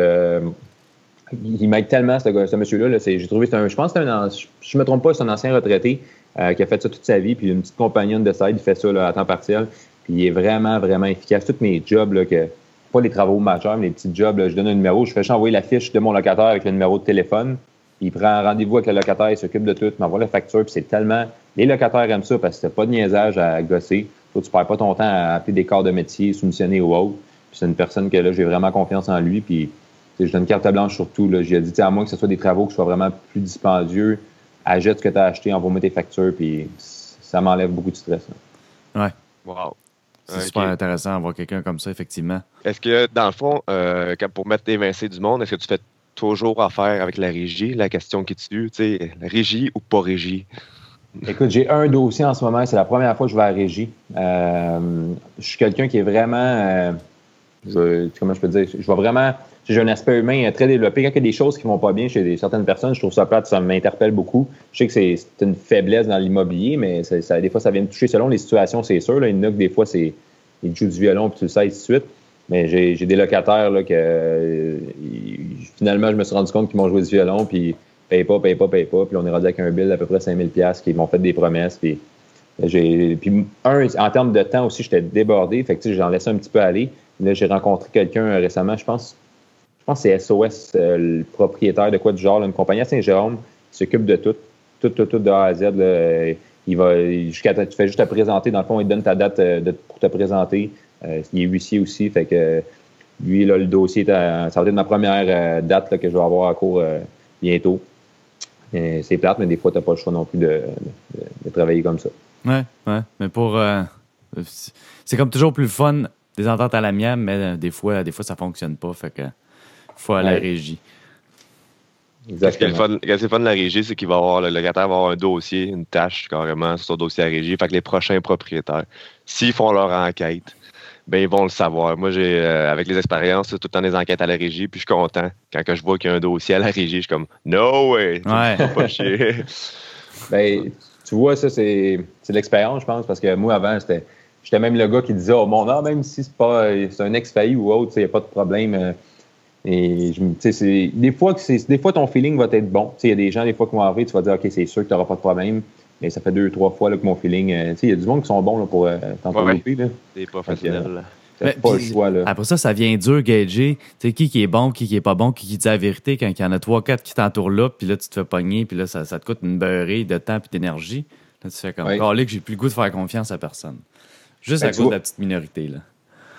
il m'aide tellement, ce, monsieur-là. j'ai trouvé, un, je pense que un, je me trompe pas, c'est un ancien retraité euh, qui a fait ça toute sa vie, puis une petite compagnonne de side, il fait ça à temps partiel, puis il est vraiment, vraiment efficace. Tous mes jobs, là, que, pas les travaux majeurs, mais les petits jobs, je donne un numéro, je fais envoyer la fiche de mon locataire avec le numéro de téléphone, il prend rendez-vous avec le locataire, il s'occupe de tout, m'envoie la facture, puis c'est tellement... Les locataires aiment ça parce que c'est pas de niaisage à gosser. Toi, tu perds pas ton temps à appeler des corps de métier, soumissionner ou autre. C'est une personne que là, j'ai vraiment confiance en lui, puis je donne carte blanche sur tout. J'ai dit, à moins que ce soit des travaux qui soient vraiment plus dispendieux, achète ce que tu as acheté, envoie-moi tes factures, puis ça m'enlève beaucoup de stress. Oui. Wow. C'est super intéressant d'avoir quelqu'un comme ça, effectivement. Est-ce que, dans le fond, euh, pour mettre évincé du monde, est-ce que tu fais toujours affaire avec la régie? La question qui tue, tu sais, régie ou pas régie? Écoute, j'ai un dossier en ce moment. C'est la première fois que je vais à la régie. Euh, je suis quelqu'un qui est vraiment. Euh, je, comment je peux dire? Je vais vraiment j'ai un aspect humain très développé. Quand il y a des choses qui vont pas bien chez certaines personnes, je trouve ça plate, ça m'interpelle beaucoup. Je sais que c'est une faiblesse dans l'immobilier, mais des fois, ça vient me toucher selon les situations, c'est sûr. Là. Il y en a que des fois, c'est ils jouent du violon, puis tu le sais, ainsi de suite. Mais j'ai des locataires là, que euh, finalement, je me suis rendu compte qu'ils m'ont joué du violon, puis paye pas, paye pas, paye pas. Puis on est rendu avec un bill d'à peu près 5000$, qui m'ont fait des promesses. Puis, puis un, en termes de temps aussi, j'étais débordé. Fait que j'en laissais un petit peu aller. Là, j'ai rencontré quelqu'un euh, récemment, je pense, je pense que c'est SOS, euh, le propriétaire de quoi du genre, une compagnie à Saint-Jérôme qui s'occupe de tout, tout, tout, tout de A à Z. il va jusqu'à tu fais juste te présenter, dans le fond, il te donne ta date euh, pour te présenter. Euh, il est huissier aussi, fait que lui, le dossier, ça va être ma première date que je vais avoir à court bientôt. C'est plate, mais des fois, tu n'as pas le choix non plus de, travailler comme ça. Ouais, ouais. Mais pour. c'est comme toujours plus fun des ententes à l'amiable, mais des fois, des fois, ça fonctionne pas. Fait que faut aller à la régie. Exactement. Ce qui est le fun, de la régie, c'est qu'il va avoir, le locataire va avoir un dossier, une tâche carrément sur son dossier à régie. Fait que les prochains propriétaires, s'ils font leur enquête, ben ils vont le savoir. Moi, j'ai euh, avec les expériences, c'est tout le temps des enquêtes à la régie, puis je suis content. Quand je vois qu'il y a un dossier à la régie, je suis comme No way! Ouais. Pas chier. ben, tu vois, ça, c'est l'expérience, je pense, parce que moi, avant, c'était. J'étais même le gars qui disait Oh mon non, même si c'est pas c'est un ex-failli ou autre, il n'y a pas de problème. Euh, et je, des fois que des fois ton feeling va être bon. Il y a des gens des fois qui vont arriver, tu vas dire ok c'est sûr que tu n'auras pas de problème. Mais ça fait deux trois fois là, que mon feeling. Euh, il y a du monde qui sont bons là, pour euh, t'entraîner. Ouais, C'est pas facile. pas le choix, là. Après ça, ça vient dur, gager. Tu sais, qui qui est bon, qui qui est pas bon, qui qui dit la vérité quand il y en a trois, quatre qui t'entourent là, puis là, tu te fais pogner, puis là, ça, ça, te coûte une beurrée de temps et d'énergie. Là, tu fais comme, ouais. que j'ai plus le goût de faire confiance à personne. Juste ben, à cause de la petite minorité, là.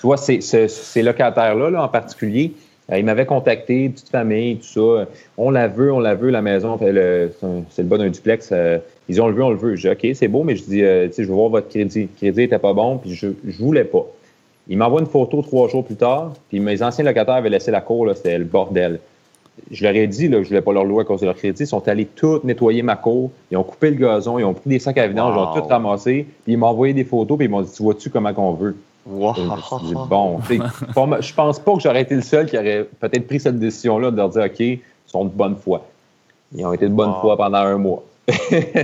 Tu vois, ces locataires-là, là, en particulier, euh, il m'avait contacté, petite famille, tout ça. On la veut, on la veut, la maison. C'est le bas d'un duplex. Euh, ils ont le veut, on le veut. Je dis, OK, c'est beau, mais je dis, euh, je veux voir votre crédit. Le crédit n'était pas bon, puis je ne voulais pas. Il m'envoie une photo trois jours plus tard, puis mes anciens locataires avaient laissé la cour, c'était le bordel. Je leur ai dit, là, je ne voulais pas leur louer à cause de leur crédit. Ils sont allés tout nettoyer ma cour. Ils ont coupé le gazon, ils ont pris des sacs à vidange, ils ont tout ramassé. Puis ils m'ont envoyé des photos, puis ils m'ont dit, tu vois-tu comment qu'on veut? Wow. bon, je pense pas que j'aurais été le seul qui aurait peut-être pris cette décision-là de leur dire OK, ils sont de bonne foi. Ils ont été de bonne foi pendant un mois.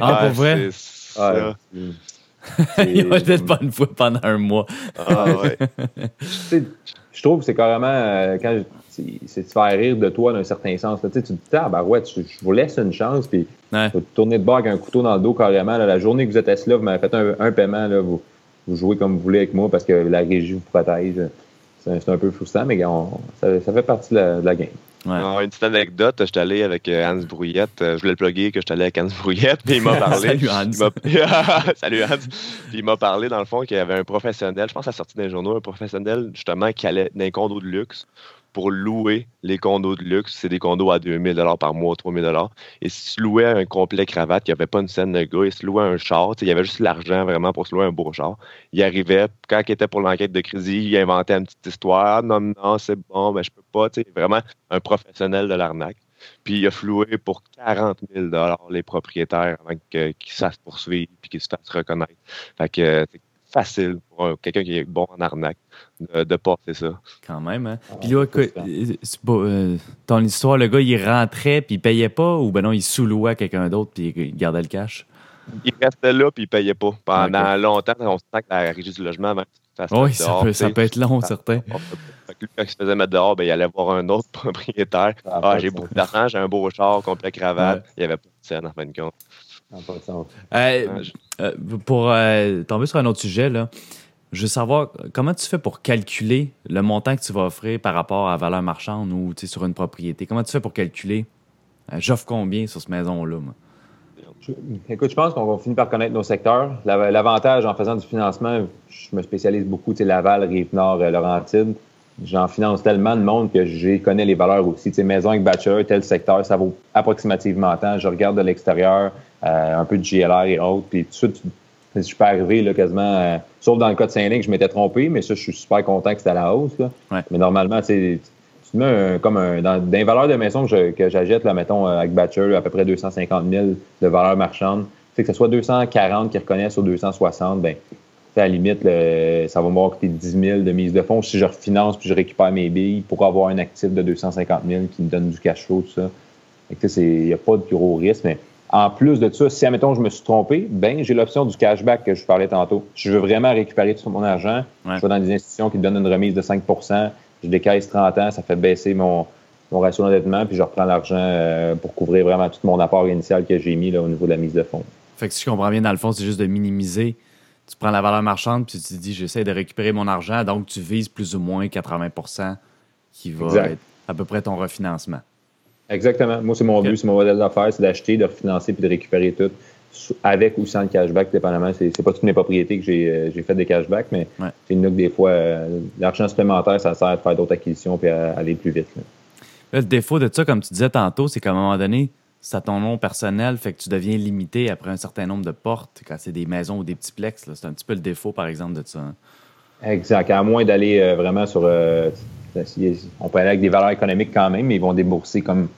ah, pour vrai? Ils ont été de bonne foi pendant un mois. Ah, ouais. je trouve que c'est carrément euh, quand c'est de faire rire de toi d'un certain sens. tu te dis, ah, ben ouais, je, vous laisse une chance, puis ouais. vous tourner de bord avec un couteau dans le dos carrément. la journée que vous êtes assis là, vous m'avez fait un, un paiement, là, vous, vous jouez comme vous voulez avec moi parce que la régie vous protège. C'est un peu frustrant, mais ça, fait partie de la, game. une petite anecdote, je suis allé avec euh, Hans Brouillette. Euh, je voulais le plugger que je suis allé avec Hans Brouillette, puis il m'a parlé. Salut Hans. Salut Hans. Puis il m'a parlé, dans le fond, qu'il y avait un professionnel, je pense à la sortie d'un journaux, un professionnel, justement, qui allait dans un condo de luxe pour louer les condos de luxe. C'est des condos à 2000 par mois, 3000 Et si tu louais un complet cravate, il n'y avait pas une scène de gars, il se louait un char, il y avait juste l'argent vraiment pour se louer un beau char. Il arrivait, quand il était pour l'enquête de crédit, il inventait une petite histoire. Non, non, c'est bon, mais je peux pas. Vraiment un professionnel de l'arnaque. Puis il a floué pour 40 000 les propriétaires avant qu'ils se fassent poursuivre et qu'ils se fassent reconnaître. Fait que facile pour quelqu'un qui est bon en arnaque de, porter ça. Quand même, hein? Ah, puis là, euh, ton histoire, le gars, il rentrait puis il payait pas ou ben non, il sous-louait quelqu'un d'autre puis il gardait le cash? Il restait là puis il payait pas. Pendant longtemps, on se sent que la régie du logement oui, ça, peut, ça peut, être long, certain. Quand il se faisait mettre dehors, ben, il allait voir un autre propriétaire. Ah, j'ai beaucoup d'argent, j'ai un beau char, complet cravate. Il n'y avait pas de scène en fin de compte. Euh, euh, pour euh, tomber sur un autre sujet, là, je veux savoir comment tu fais pour calculer le montant que tu vas offrir par rapport à valeur marchande ou sur une propriété? Comment tu fais pour calculer j'offre combien sur cette maison-là? écoute, je pense qu'on va finir par connaître nos secteurs. L'avantage en faisant du financement, je me spécialise beaucoup, tu sais, Laval, Rive-Nord, Laurentide. J'en finance tellement de monde que je connais les valeurs aussi. Tu sais, maison avec bachelor, tel secteur, ça vaut approximativement tant. Je regarde de l'extérieur, euh, un peu de GLR et autres. Puis tout de suite, je peux arriver là, quasiment, euh, sauf dans le cas de Saint-Lin, je m'étais trompé, mais ça, je suis super content que c'était à la hausse. Mais normalement, tu tu mets comme un, dans, les valeurs de maison que j'achète, là, mettons, euh, avec Batcher, à peu près 250 000 de valeur marchande, c'est que ce soit 240 qui reconnaissent ou 260, ben à la limite, ça va me coûter 10 000 de mise de fonds. Si je refinance puis je récupère mes billes pour avoir un actif de 250 000 qui me donne du cash flow, tout ça. Il n'y a pas de gros risque, mais en plus de ça, si, admettons, je me suis trompé, ben j'ai l'option du cashback que je parlais tantôt. Si je veux vraiment récupérer tout mon argent, je vais dans des institutions qui me donnent une remise de 5% je décaisse 30 ans, ça fait baisser mon, mon ratio d'endettement, puis je reprends l'argent euh, pour couvrir vraiment tout mon apport initial que j'ai mis là, au niveau de la mise de fonds. Fait que si je comprends bien, dans le fond, c'est juste de minimiser. Tu prends la valeur marchande, puis tu te dis, j'essaie de récupérer mon argent, donc tu vises plus ou moins 80% qui va être à peu près ton refinancement. Exactement. Moi, c'est mon but, c'est mon modèle d'affaires, c'est d'acheter, de refinancer puis de récupérer tout. avec ou sans le cashback, dépendamment. C'est, pas toutes mes propriétés que j'ai, euh, fait des cashbacks, mais c'est une que des fois, euh, l'argent supplémentaire, ça sert à faire d'autres acquisitions et à, aller plus vite. le défaut de ça, comme tu disais tantôt, c'est qu'à un moment donné, c'est ton nom personnel, fait que tu deviens limité après un certain nombre de portes quand c'est des maisons ou des petits plex. C'est un petit peu le défaut, par exemple, de ça. Hein. Exact. À moins d'aller euh, vraiment sur. On peut aller avec des valeurs économiques quand même, mais ils vont débourser comme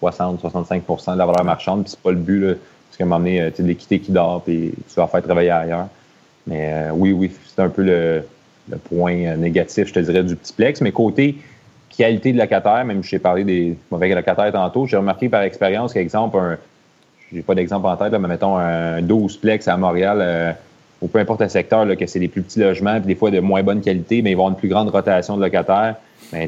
60-65% de la valeur marchande, puis c'est pas le but. Parce qu'à un moment donné, euh, tu l'équité qui dort, puis tu vas faire travailler ailleurs. Mais euh, oui, oui, c'est un peu le, point euh, négatif, je te dirais, du petit plex. Mais côté qualité de locataire, même si j'ai parlé des mauvais locataires tantôt, j'ai remarqué par expérience qu'exemple, un, j'ai pas d'exemple en tête, mais mettons un 12 plex à Montréal, ou peu importe le secteur, là, que c'est des plus petits logements, puis des fois de moins bonne qualité, mais ils vont avoir une plus grande rotation de locataires.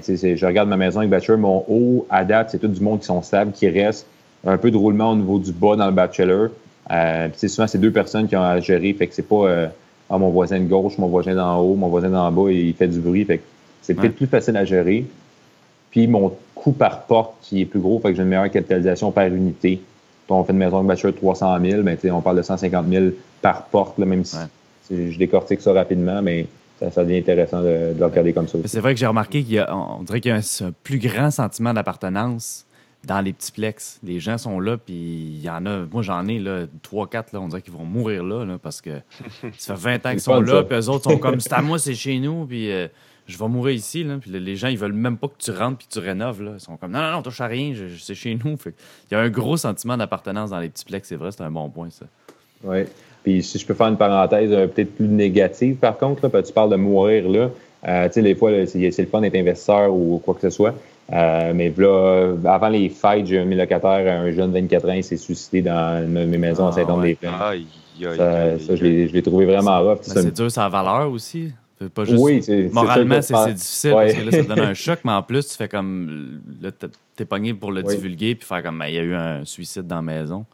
Sais, je regarde ma maison avec Bachelor, mon haut, à date, c'est tout du monde qui sont stables, qui restent un peu de roulement au niveau du bas dans le bachelor. Euh, souvent, c'est deux personnes qui ont à gérer. Fait que c'est pas euh, ah, mon voisin de gauche, mon voisin d'en haut, mon voisin d'en bas, il fait du bruit. Fait que c'est peut-être plus facile à gérer. Puis mon coût par porte qui est plus gros, fait que j'ai une meilleure capitalisation par unité. Quand on fait une maison de bachelor de 300 000, ben, on parle de 150 000 par porte, là, même si je décortique ça rapidement, mais ça, devient intéressant de, le regarder comme ça. C'est vrai que j'ai remarqué qu'il y a, on dirait qu'il y a un plus grand sentiment d'appartenance dans les petits plex. Les gens sont là, puis il y en a. Moi, j'en ai là, 3-4, là, on dirait qu'ils vont mourir là, parce que ça fait 20 ans qu'ils sont là, puis eux autres sont comme c'est à moi, c'est chez nous, puis euh, je vais mourir ici. Là. Puis les gens, ils veulent même pas que tu rentres puis tu rénoves. Là. Ils sont comme non, non, non, touche à rien, c'est chez nous. Fait. Il y a un gros sentiment d'appartenance dans les petits plex, c'est vrai, c'est un bon point, ça. Oui. Puis si je peux faire une parenthèse euh, peut-être plus négative, par contre, là, tu parles de mourir là. Euh, tu sais, des fois, c'est le fun d'être investisseur ou quoi que ce soit. Euh, mais là, avant les fêtes, j'ai un locataire, un jeune 24 ans, il s'est suicidé dans mes maisons à Saint-Anne-des-Plaines. ça, ça, je l'ai trouvé vraiment rough. C'est dur, ça a valeur aussi. Pas juste, oui, c'est Moralement, c'est difficile parce que là, ça donne un choc, mais en plus, tu fais comme. Là, t'es pogné pour le divulguer puis faire comme. Ben, il y a eu un suicide dans la maison.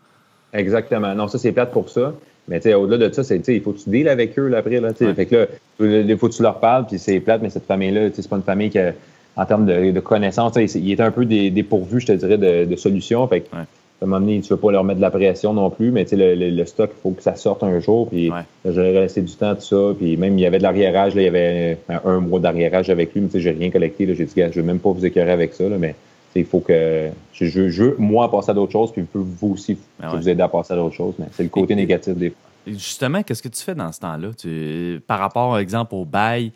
Exactement. Non, ça, c'est plate pour ça. Mais au-delà de ça, c'est il faut que tu deals avec eux là, après. Là, Fait que là, il faut que tu leur parles, puis c'est plate, mais cette famille-là, c'est pas une famille qui a en termes de, connaissances. Il est un peu dépourvu, je te dirais, de, solutions. Fait à un moment donné, tu ne veux pas leur mettre de la pression non plus, mais le, le, stock, il faut que ça sorte un jour. Puis j'aurais resté du temps, tout ça. Puis même, il y avait de l'arriérage. Il y avait un, mois d'arriérage avec lui, mais je n'ai rien collecté. J'ai dit, je ne veux même pas vous écœurer avec ça. Là, mais il faut que je, veux, moi, passer à d'autres choses, puis vous aussi, ben vous aider à passer à d'autres choses. Mais c'est le côté négatif des fois. Justement, qu'est-ce que tu fais dans ce temps-là? Par rapport, par exemple, au bail,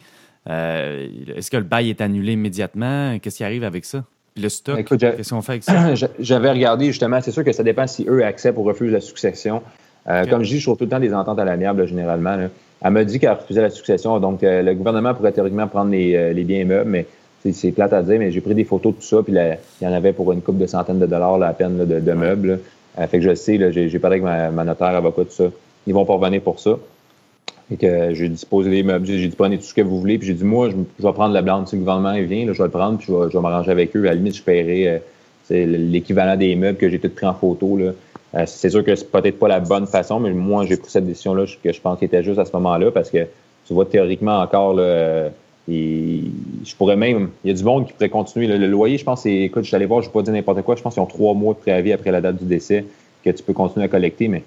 euh, est-ce que le bail est annulé immédiatement? Qu'est-ce qui arrive avec ça? le stock, qu'est-ce qu'on fait avec ça? J'avais regardé justement, c'est sûr que ça dépend si eux acceptent ou refusent la succession. Euh, comme je dis, je trouve tout le temps des ententes à l'amiable, généralement. Elle m'a dit qu'elle refusait la succession, donc euh, le gouvernement pourrait théoriquement prendre les, biens meubles, mais c'est plate à dire, mais j'ai pris des photos de tout ça, puis il y en avait pour une coupe de centaines de dollars la peine de, meubles. fait que je sais, j'ai parlé avec ma, ma, notaire, avocat, tout ça. Ils vont pas revenir pour ça. Et que j'ai disposé les meubles, j'ai dit prenez tout ce que vous voulez. Puis j'ai dit moi, je, vais prendre la blande. Si le gouvernement vient, là, je vais le prendre, puis je vais, m'arranger avec eux. À la limite, je paierai euh, l'équivalent des meubles que j'ai tout pris en photo. Là. Euh, c'est sûr que c'est peut-être pas la bonne façon, mais moi, j'ai pris cette décision-là que je pense qu'il était juste à ce moment-là parce que tu vois, théoriquement encore, là, euh, et je pourrais même. Il y a du monde qui pourrait continuer. Le, loyer, je pense, c'est. Écoute, je suis allé voir, je ne vais pas dire n'importe quoi. Je pense qu'ils ont trois mois de préavis après la date du décès que tu peux continuer à collecter, mais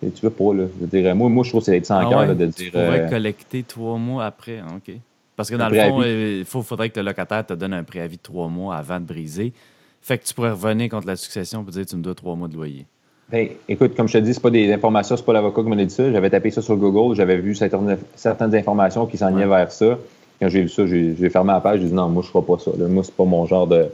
tu veux pas, là. Je dire, moi, moi, je trouve que c'est être sans ah de dire. Tu pourrais euh, collecter trois mois après, hein, OK. Parce que dans le fond, il faudrait que le locataire te donne un préavis de trois mois avant de briser. Fait que tu pourrais revenir contre la succession pour dire tu me dois trois mois de loyer. Ben, écoute, comme je te dis, c'est pas des informations, c'est pas l'avocat qui m'a dit ça. J'avais tapé ça sur Google, j'avais vu certaines informations qui s'en vers ça. Quand j'ai vu ça, j'ai fermé la page, j'ai dit non, moi je ferai pas ça. Là. Moi, c'est pas mon genre de.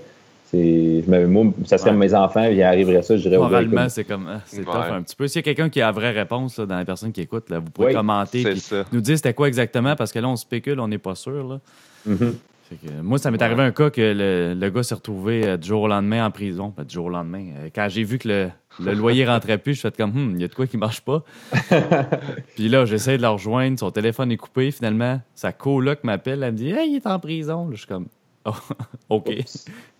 Je moi, ça serait mes enfants, il arriverait ça, je dirais Moralement, c'est comme. Ah, c'est tough un petit peu. S'il y a quelqu'un qui a la vraie réponse dans les personnes qui écoutent, là, vous pouvez commenter et nous dire c'était quoi exactement parce que là, on spécule, on n'est pas sûr. Là. Mm-hmm. moi, ça m'est arrivé un cas que le, gars s'est retrouvé euh, du jour au lendemain en prison. du jour au lendemain. Euh, quand j'ai vu que le, le loyer rentrait plus, je fais comme, hum, il y a de quoi qui marche pas. puis là, j'essaie de le rejoindre, son téléphone est coupé. Finalement, sa coloc m'appelle, elle me dit, hey, il est en prison. je suis comme, oh, OK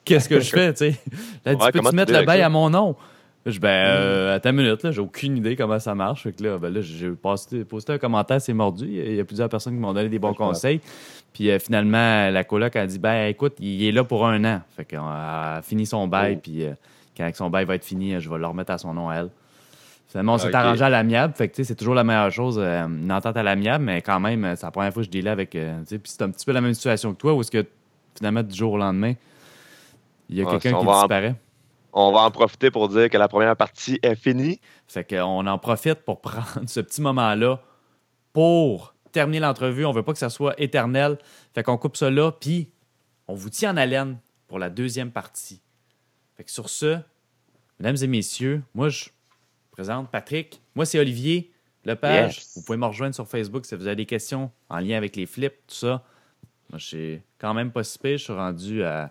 qu'est-ce que je fais, tu sais? Là, tu peux-tu mettre le bail à mon nom? Je ben, euh, attends une minute, là, j'ai aucune idée comment ça marche. Fait que là, ben là, j'ai posté, posté, un commentaire, c'est mordu. Il y a plusieurs personnes qui m'ont donné des bons conseils. Puis euh, finalement, la coloc a dit, ben, écoute, il est là pour un an. Fait qu'on a fini son bail, oh. puis euh, quand son bail va être fini, je vais le remettre à son nom à elle. Finalement, on s'est arrangé à l'amiable. Fait que c'est toujours la meilleure chose, euh, une entente à l'amiable, mais quand même, c'est la première fois que je dealais avec. Euh, puis c'est un petit peu la même situation que toi, où est-ce que finalement, du jour au lendemain, il y a quelqu'un qui disparaît. On va en profiter pour dire que la première partie est finie. Fait qu'on en profite pour prendre ce petit moment-là pour terminer l'entrevue. On veut pas que ça soit éternel. Fait qu'on coupe ça là, puis on vous tient en haleine pour la deuxième partie. Fait que sur ce, mesdames et messieurs, moi je présente Patrick. Moi c'est Olivier Lepage. Vous pouvez me rejoindre sur Facebook si vous avez des questions en lien avec les flips, tout ça. Moi je suis quand même pas si Je suis rendu à,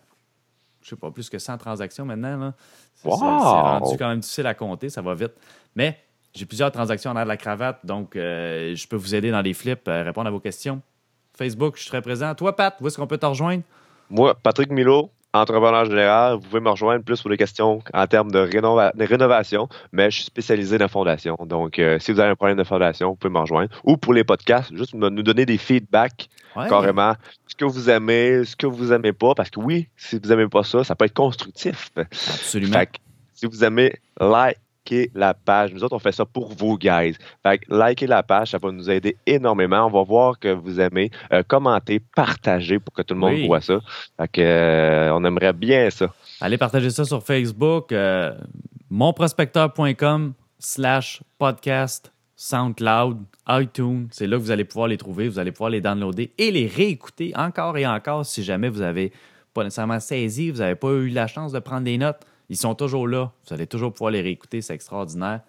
je sais pas, plus que 100 transactions maintenant. C'est rendu quand même difficile à compter, ça va vite. Mais j'ai plusieurs transactions en arrière de la cravate, donc euh, je peux vous aider dans les flips, euh, répondre à vos questions. Facebook, je suis très présent. Toi, Pat, où est-ce qu'on peut te rejoindre? Moi, Patrick Milo, entrepreneur général. Vous pouvez me rejoindre plus pour des questions en termes de, rénovation, mais je suis spécialisé dans la fondation. Donc, euh, si vous avez un problème de fondation, vous pouvez me rejoindre. Ou pour les podcasts, juste nous donner des feedbacks carrément. Ce que vous aimez, ce que vous aimez pas. Parce que oui, si vous aimez pas ça, ça peut être constructif. Absolument. si vous aimez, like, la page. Nous autres, on fait ça pour vous, guys. Fait que likez la page, ça va nous aider énormément. On va voir que vous aimez. Euh, commenter, partager pour que tout le monde voit ça. Fait que, euh, on aimerait bien ça. Allez partager ça sur Facebook. Euh, monprospecteur.com slash podcast SoundCloud, iTunes. C'est là que vous allez pouvoir les trouver. Vous allez pouvoir les downloader et les réécouter encore et encore si jamais vous n'avez pas nécessairement saisi, vous n'avez pas eu la chance de prendre des notes. Ils sont toujours là. Vous allez toujours pouvoir les réécouter. C'est extraordinaire.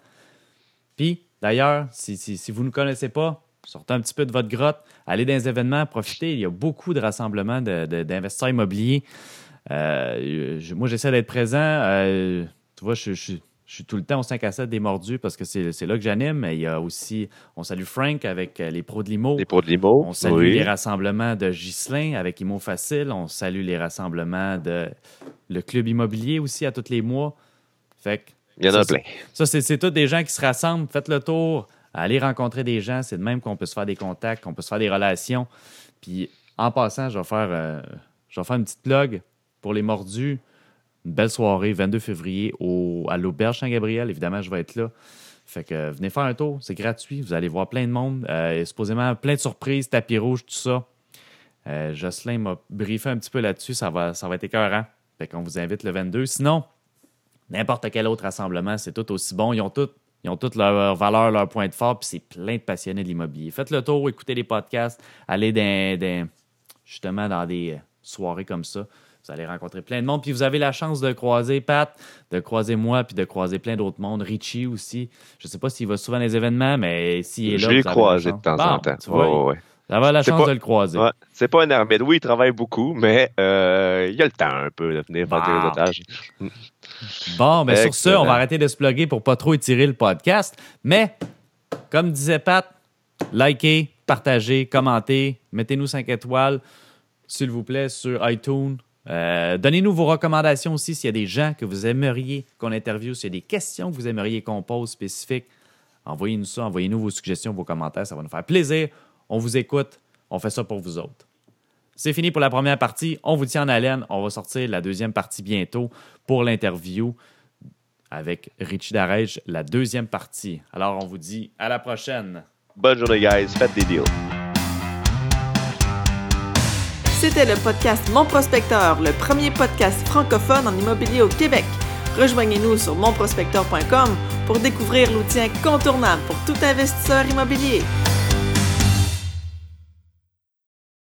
Puis, d'ailleurs, si, vous ne connaissez pas, sortez un petit peu de votre grotte, allez dans les événements, profitez. Il y a beaucoup de rassemblements d'investisseurs immobiliers. Euh, moi, j'essaie d'être présent. Euh, tu vois, je, suis tout le temps au 5 à 7 des mordus parce que c'est là que j'anime. Il y a aussi, on salue Frank avec euh, les pros de l'IMO. Les pros de l'IMO. On salue les rassemblements de Ghislain avec IMO Facile. On salue les rassemblements de le club immobilier aussi à tous les mois. Fait Il y en a plein. Ça, c'est tous des gens qui se rassemblent. Faites le tour, allez rencontrer des gens. C'est de même qu'on peut se faire des contacts, qu'on peut se faire des relations. Puis en passant, je vais faire, euh, je vais faire une petite plug pour les mordus. Belle soirée, 22 février, au, à l'Auberge Saint-Gabriel. Évidemment, je vais être là. Fait que venez faire un tour, c'est gratuit. Vous allez voir plein de monde. Euh, supposément plein de surprises, tapis rouge, tout ça. Euh, Jocelyn m'a briefé un petit peu là-dessus. Ça va, ça va être écœurant. Fait qu'on vous invite le 22. Sinon, n'importe quel autre rassemblement, c'est tout aussi bon. Ils ont toutes ils ont toutes leurs valeurs, leurs points de force, puis c'est plein de passionnés de l'immobilier. Faites le tour, écoutez les podcasts, allez dans, justement dans des soirées comme ça. Vous allez rencontrer plein de monde. Puis vous avez la chance de croiser Pat, de croiser moi, puis de croiser plein d'autres mondes. Richie aussi. Je ne sais pas s'il va souvent dans les événements, mais s'il est là. Je l'ai croisé de temps en temps. Tu vois, J'avais la chance de le croiser. c'est pas un armée. Oui, il travaille beaucoup, mais euh, il a le temps un peu de venir des ah. otages. Bon, mais sur ce, on va arrêter de se plugger pour pas trop étirer le podcast. Mais, comme disait Pat, likez, partagez, commentez, mettez-nous 5 étoiles, s'il vous plaît, sur iTunes. Euh, donnez-nous vos recommandations aussi s'il y a des gens que vous aimeriez qu'on interviewe, s'il y a des questions que vous aimeriez qu'on pose spécifiques. Envoyez-nous ça, envoyez-nous vos suggestions, vos commentaires, ça va nous faire plaisir. On vous écoute, on fait ça pour vous autres. C'est fini pour la première partie. On vous tient en haleine. On va sortir la deuxième partie bientôt pour l'interview avec Richie Darège, la deuxième partie. Alors, on vous dit à la prochaine. Bonne journée, guys. Faites des deals. C'était le podcast Mon Prospecteur, le premier podcast francophone en immobilier au Québec. Rejoignez-nous sur monprospecteur.com pour découvrir l'outil incontournable pour tout investisseur immobilier.